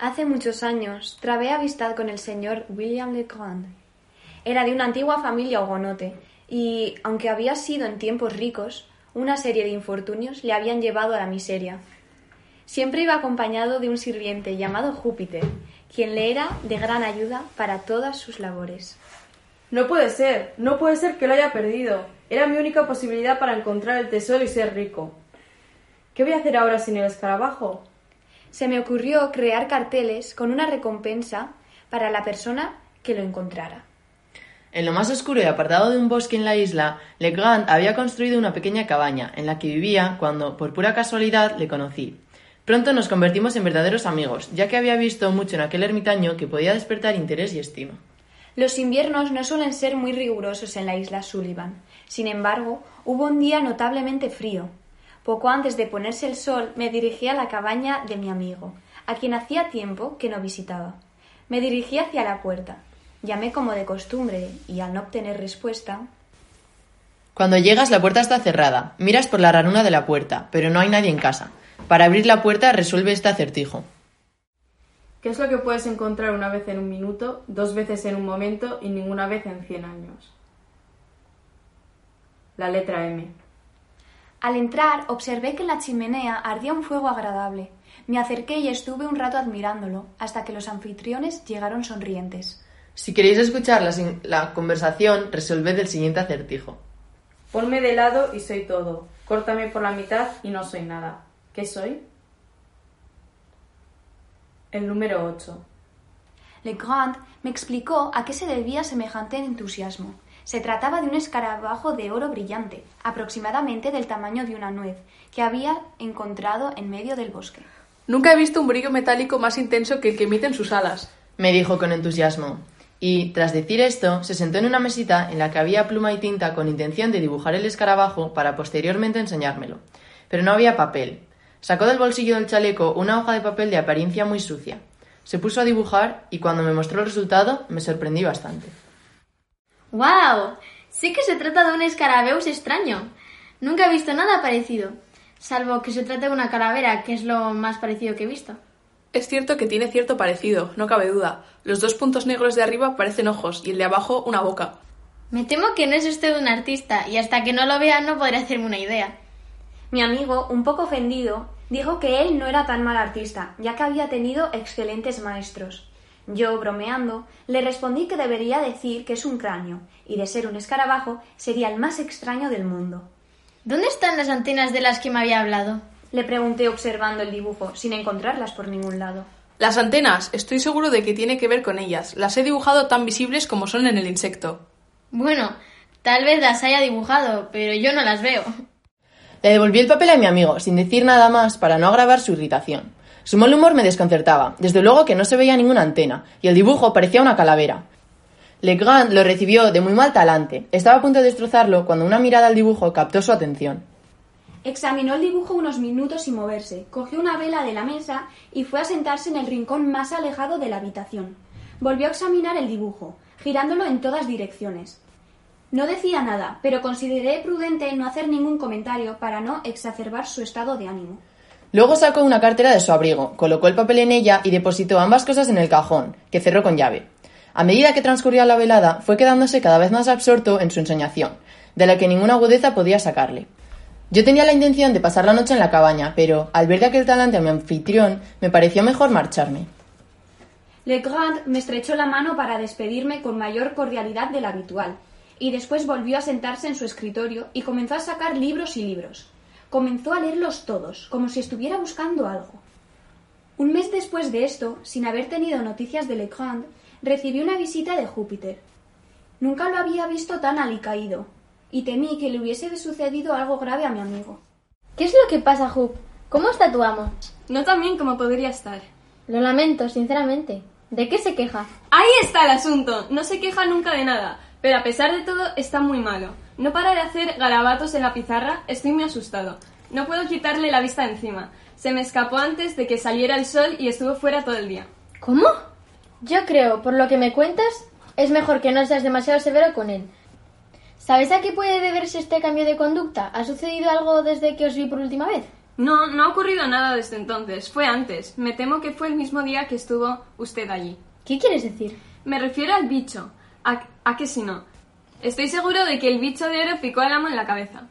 Hace muchos años trabé amistad con el señor William Legrand. Era de una antigua familia hugonote y, aunque había sido en tiempos ricos, una serie de infortunios le habían llevado a la miseria. Siempre iba acompañado de un sirviente llamado Júpiter, quien le era de gran ayuda para todas sus labores. No puede ser, no puede ser que lo haya perdido. Era mi única posibilidad para encontrar el tesoro y ser rico. ¿Qué voy a hacer ahora sin el escarabajo? Se me ocurrió crear carteles con una recompensa para la persona que lo encontrara. En lo más oscuro y apartado de un bosque en la isla, Legrand había construido una pequeña cabaña en la que vivía cuando, por pura casualidad, le conocí. Pronto nos convertimos en verdaderos amigos, ya que había visto mucho en aquel ermitaño que podía despertar interés y estima. Los inviernos no suelen ser muy rigurosos en la isla Sullivan. Sin embargo, hubo un día notablemente frío. Poco antes de ponerse el sol me dirigí a la cabaña de mi amigo, a quien hacía tiempo que no visitaba. Me dirigí hacia la puerta. Llamé como de costumbre y al no obtener respuesta. Cuando llegas la puerta está cerrada. Miras por la ranura de la puerta, pero no hay nadie en casa. Para abrir la puerta resuelve este acertijo. ¿Qué es lo que puedes encontrar una vez en un minuto, dos veces en un momento y ninguna vez en cien años? La letra M. Al entrar observé que en la chimenea ardía un fuego agradable. Me acerqué y estuve un rato admirándolo, hasta que los anfitriones llegaron sonrientes. Si queréis escuchar la, la conversación, resolved el siguiente acertijo. Ponme de lado y soy todo. Córtame por la mitad y no soy nada. ¿Qué soy? El número 8. Legrand me explicó a qué se debía semejante entusiasmo. Se trataba de un escarabajo de oro brillante, aproximadamente del tamaño de una nuez, que había encontrado en medio del bosque. Nunca he visto un brillo metálico más intenso que el que emiten sus alas, me dijo con entusiasmo. Y, tras decir esto, se sentó en una mesita en la que había pluma y tinta con intención de dibujar el escarabajo para posteriormente enseñármelo. Pero no había papel. Sacó del bolsillo del chaleco una hoja de papel de apariencia muy sucia. Se puso a dibujar y cuando me mostró el resultado me sorprendí bastante. ¡Wow! Sí que se trata de un escarabeus extraño. Nunca he visto nada parecido, salvo que se trata de una calavera, que es lo más parecido que he visto. Es cierto que tiene cierto parecido, no cabe duda. Los dos puntos negros de arriba parecen ojos y el de abajo una boca. Me temo que no es usted un artista y hasta que no lo vea no podré hacerme una idea. Mi amigo, un poco ofendido, dijo que él no era tan mal artista, ya que había tenido excelentes maestros. Yo, bromeando, le respondí que debería decir que es un cráneo, y de ser un escarabajo sería el más extraño del mundo. ¿Dónde están las antenas de las que me había hablado? Le pregunté observando el dibujo, sin encontrarlas por ningún lado. Las antenas, estoy seguro de que tiene que ver con ellas. Las he dibujado tan visibles como son en el insecto. Bueno, tal vez las haya dibujado, pero yo no las veo. Le devolví el papel a mi amigo, sin decir nada más para no agravar su irritación. Su mal humor me desconcertaba, desde luego que no se veía ninguna antena, y el dibujo parecía una calavera. Legrand lo recibió de muy mal talante. Estaba a punto de destrozarlo cuando una mirada al dibujo captó su atención. Examinó el dibujo unos minutos sin moverse, cogió una vela de la mesa y fue a sentarse en el rincón más alejado de la habitación. Volvió a examinar el dibujo, girándolo en todas direcciones. No decía nada, pero consideré prudente no hacer ningún comentario para no exacerbar su estado de ánimo. Luego sacó una cartera de su abrigo, colocó el papel en ella y depositó ambas cosas en el cajón, que cerró con llave. A medida que transcurría la velada, fue quedándose cada vez más absorto en su ensoñación, de la que ninguna agudeza podía sacarle. Yo tenía la intención de pasar la noche en la cabaña, pero al ver de aquel talante a mi anfitrión, me pareció mejor marcharme. Legrand me estrechó la mano para despedirme con mayor cordialidad de la habitual, y después volvió a sentarse en su escritorio y comenzó a sacar libros y libros. Comenzó a leerlos todos, como si estuviera buscando algo. Un mes después de esto, sin haber tenido noticias de Legrand, recibí una visita de Júpiter. Nunca lo había visto tan alicaído, y temí que le hubiese sucedido algo grave a mi amigo. ¿Qué es lo que pasa, Jup? ¿Cómo está tu amo? No tan bien como podría estar. Lo lamento, sinceramente. ¿De qué se queja? Ahí está el asunto. No se queja nunca de nada. Pero a pesar de todo, está muy malo. No para de hacer garabatos en la pizarra. Estoy muy asustado. No puedo quitarle la vista encima. Se me escapó antes de que saliera el sol y estuvo fuera todo el día. ¿Cómo? Yo creo, por lo que me cuentas, es mejor que no seas demasiado severo con él. ¿Sabes a qué puede deberse este cambio de conducta? ¿Ha sucedido algo desde que os vi por última vez? No, no ha ocurrido nada desde entonces. Fue antes. Me temo que fue el mismo día que estuvo usted allí. ¿Qué quieres decir? Me refiero al bicho. ¿A, a qué si no? Estoy seguro de que el bicho de oro picó al amo en la cabeza.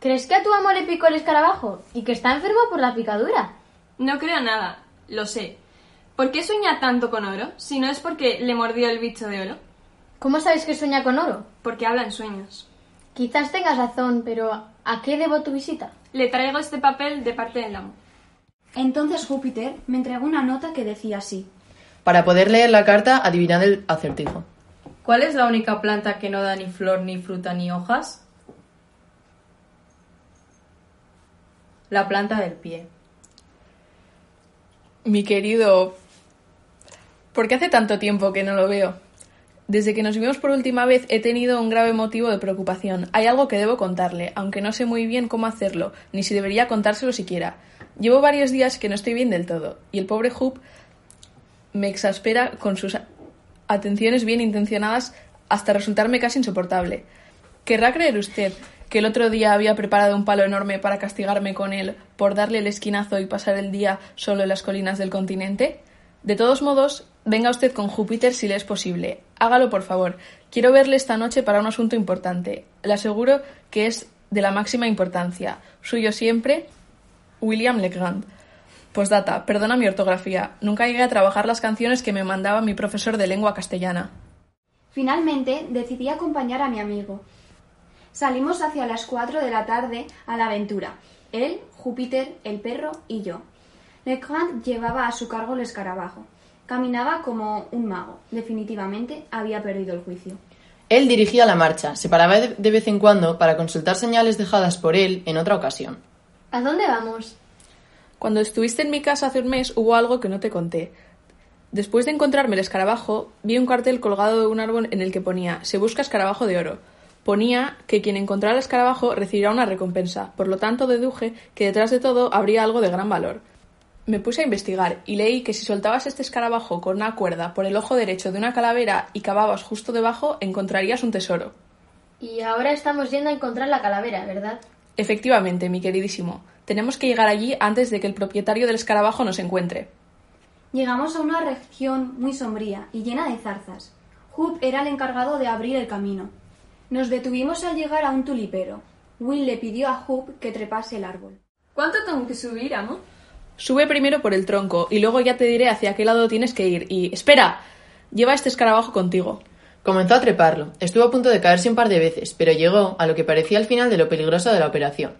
¿Crees que a tu amo le picó el escarabajo y que está enfermo por la picadura? No creo nada. Lo sé. ¿Por qué sueña tanto con oro si no es porque le mordió el bicho de oro? ¿Cómo sabes que sueña con oro? Porque habla en sueños. Quizás tengas razón, pero ¿a qué debo tu visita? Le traigo este papel de parte del amo. Entonces Júpiter me entregó una nota que decía así. Para poder leer la carta, adivinad el acertijo. ¿Cuál es la única planta que no da ni flor, ni fruta, ni hojas? La planta del pie. Mi querido... ¿Por qué hace tanto tiempo que no lo veo? Desde que nos vimos por última vez he tenido un grave motivo de preocupación. Hay algo que debo contarle, aunque no sé muy bien cómo hacerlo, ni si debería contárselo siquiera. Llevo varios días que no estoy bien del todo, y el pobre Hoop me exaspera con sus atenciones bien intencionadas hasta resultarme casi insoportable. ¿Querrá creer usted que el otro día había preparado un palo enorme para castigarme con él por darle el esquinazo y pasar el día solo en las colinas del continente? De todos modos, venga usted con Júpiter si le es posible. Hágalo, por favor. Quiero verle esta noche para un asunto importante. Le aseguro que es de la máxima importancia. Suyo siempre, William Legrand. Postdata, perdona mi ortografía. Nunca llegué a trabajar las canciones que me mandaba mi profesor de lengua castellana. Finalmente decidí acompañar a mi amigo. Salimos hacia las cuatro de la tarde a la aventura. Él, Júpiter, el perro y yo. Legrand llevaba a su cargo el escarabajo. Caminaba como un mago. Definitivamente había perdido el juicio. Él dirigía la marcha, se paraba de de vez en cuando para consultar señales dejadas por él en otra ocasión. ¿A dónde vamos? Cuando estuviste en mi casa hace un mes hubo algo que no te conté. Después de encontrarme el escarabajo, vi un cartel colgado de un árbol en el que ponía Se busca escarabajo de oro. Ponía que quien encontrara el escarabajo recibirá una recompensa, por lo tanto deduje que detrás de todo habría algo de gran valor. Me puse a investigar y leí que si soltabas este escarabajo con una cuerda por el ojo derecho de una calavera y cavabas justo debajo, encontrarías un tesoro. Y ahora estamos yendo a encontrar la calavera, ¿verdad? Efectivamente, mi queridísimo. Tenemos que llegar allí antes de que el propietario del escarabajo nos encuentre. Llegamos a una región muy sombría y llena de zarzas. Hoop era el encargado de abrir el camino. Nos detuvimos al llegar a un tulipero. Will le pidió a Hoop que trepase el árbol. ¿Cuánto tengo que subir, amo? Sube primero por el tronco y luego ya te diré hacia qué lado tienes que ir. Y... ¡Espera! Lleva este escarabajo contigo. Comenzó a treparlo. Estuvo a punto de caerse un par de veces, pero llegó a lo que parecía el final de lo peligroso de la operación.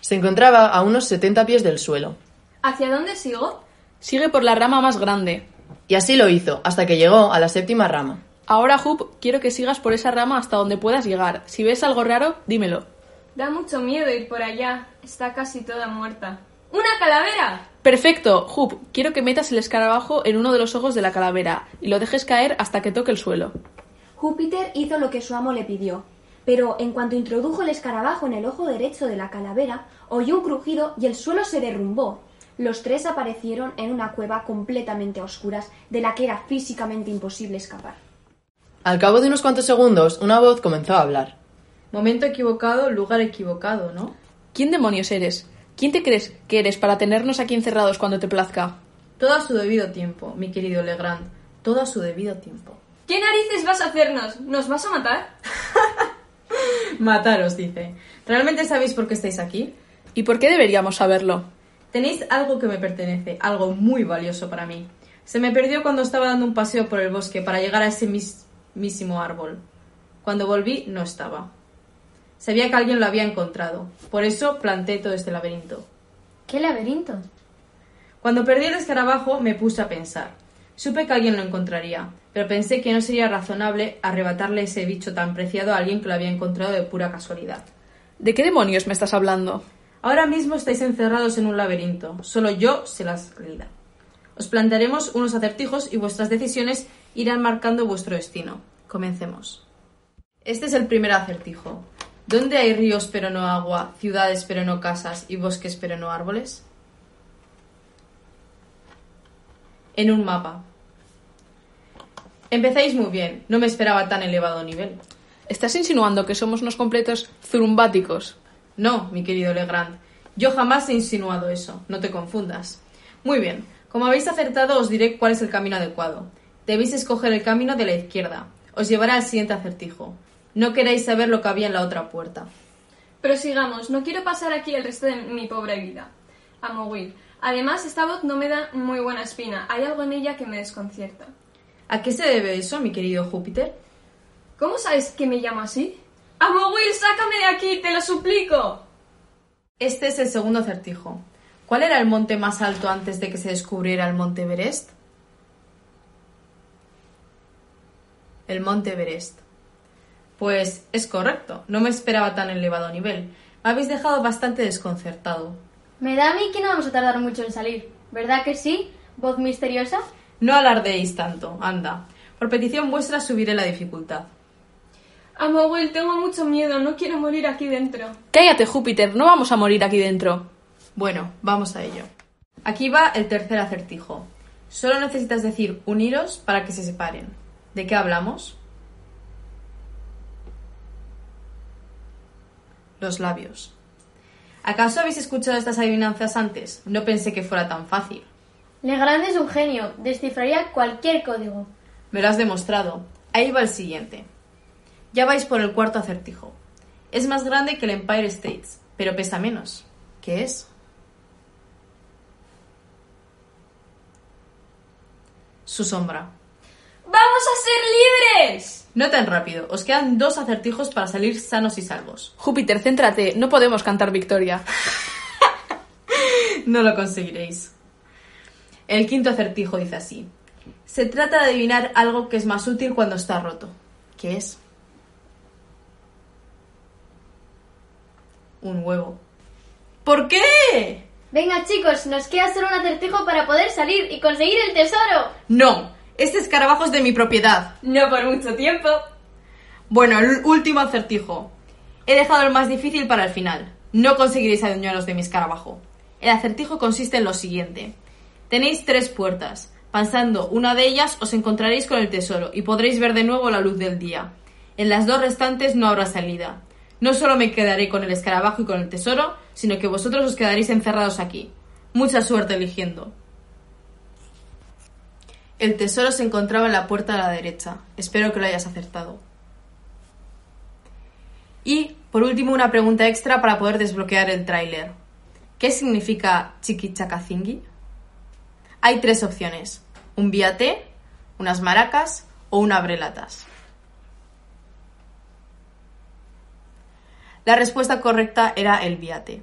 Se encontraba a unos 70 pies del suelo. ¿Hacia dónde sigo? Sigue por la rama más grande. Y así lo hizo, hasta que llegó a la séptima rama. Ahora, Hoop, quiero que sigas por esa rama hasta donde puedas llegar. Si ves algo raro, dímelo. Da mucho miedo ir por allá. Está casi toda muerta. ¡Una calavera! Perfecto, Hoop. Quiero que metas el escarabajo en uno de los ojos de la calavera y lo dejes caer hasta que toque el suelo. Júpiter hizo lo que su amo le pidió, pero en cuanto introdujo el escarabajo en el ojo derecho de la calavera, oyó un crujido y el suelo se derrumbó. Los tres aparecieron en una cueva completamente a oscuras, de la que era físicamente imposible escapar. Al cabo de unos cuantos segundos, una voz comenzó a hablar. Momento equivocado, lugar equivocado, ¿no? ¿Quién demonios eres? ¿Quién te crees que eres para tenernos aquí encerrados cuando te plazca? Todo a su debido tiempo, mi querido Legrand. Todo a su debido tiempo. ¿Qué narices vas a hacernos? ¿Nos vas a matar? Mataros, dice. ¿Realmente sabéis por qué estáis aquí? ¿Y por qué deberíamos saberlo? Tenéis algo que me pertenece, algo muy valioso para mí. Se me perdió cuando estaba dando un paseo por el bosque para llegar a ese mismísimo árbol. Cuando volví no estaba. Sabía que alguien lo había encontrado. Por eso planté todo este laberinto. ¿Qué laberinto? Cuando perdí el escarabajo me puse a pensar. Supe que alguien lo encontraría, pero pensé que no sería razonable arrebatarle ese bicho tan preciado a alguien que lo había encontrado de pura casualidad. ¿De qué demonios me estás hablando? Ahora mismo estáis encerrados en un laberinto. Solo yo sé la salida. Os plantearemos unos acertijos y vuestras decisiones irán marcando vuestro destino. Comencemos. Este es el primer acertijo. ¿Dónde hay ríos pero no agua, ciudades pero no casas y bosques pero no árboles? En un mapa. Empezáis muy bien, no me esperaba tan elevado nivel. ¿Estás insinuando que somos unos completos zurumbáticos? No, mi querido Legrand, yo jamás he insinuado eso, no te confundas. Muy bien, como habéis acertado os diré cuál es el camino adecuado. Debéis escoger el camino de la izquierda. Os llevará al siguiente acertijo. No queréis saber lo que había en la otra puerta. Pero sigamos, no quiero pasar aquí el resto de mi pobre vida. Amo Will. Además, esta voz no me da muy buena espina. Hay algo en ella que me desconcierta. ¿A qué se debe eso, mi querido Júpiter? ¿Cómo sabes que me llamo así? ¡Amo Will, sácame de aquí! ¡Te lo suplico! Este es el segundo acertijo. ¿Cuál era el monte más alto antes de que se descubriera el monte Everest? El monte Everest. Pues es correcto, no me esperaba tan elevado nivel. Me habéis dejado bastante desconcertado. Me da a mí que no vamos a tardar mucho en salir. ¿Verdad que sí? ¿Voz misteriosa? No alardeéis tanto, anda. Por petición vuestra subiré la dificultad. Amo Will, tengo mucho miedo. No quiero morir aquí dentro. Cállate, Júpiter, no vamos a morir aquí dentro. Bueno, vamos a ello. Aquí va el tercer acertijo. Solo necesitas decir uniros para que se separen. ¿De qué hablamos? Los labios. ¿Acaso habéis escuchado estas adivinanzas antes? No pensé que fuera tan fácil. Legrand es un genio. Descifraría cualquier código. Me lo has demostrado. Ahí va el siguiente. Ya vais por el cuarto acertijo. Es más grande que el Empire States, pero pesa menos. ¿Qué es? Su sombra. ¡Vamos a ser libres! No tan rápido. Os quedan dos acertijos para salir sanos y salvos. Júpiter, céntrate, no podemos cantar victoria. No lo conseguiréis. El quinto acertijo dice así. Se trata de adivinar algo que es más útil cuando está roto. ¿Qué es? Un huevo. ¿Por qué? Venga chicos, nos queda solo un acertijo para poder salir y conseguir el tesoro. No, este escarabajo es de mi propiedad. No por mucho tiempo. Bueno, el último acertijo. He dejado el más difícil para el final. No conseguiréis adueñaros de mi escarabajo. El acertijo consiste en lo siguiente. Tenéis tres puertas. Pasando una de ellas os encontraréis con el tesoro y podréis ver de nuevo la luz del día. En las dos restantes no habrá salida. No solo me quedaré con el escarabajo y con el tesoro, sino que vosotros os quedaréis encerrados aquí. Mucha suerte eligiendo. El tesoro se encontraba en la puerta a la derecha. Espero que lo hayas acertado. Y, por último, una pregunta extra para poder desbloquear el tráiler. ¿Qué significa chiquichacazingi? Hay tres opciones. Un viate, unas maracas o un abrelatas. La respuesta correcta era el viate.